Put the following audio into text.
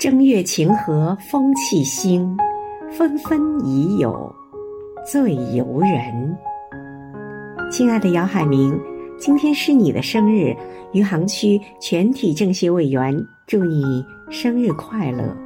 正月晴和风气兴，纷纷已有醉游人。亲爱的姚海明，今天是你的生日，余杭区全体政协委员，祝你生日快乐。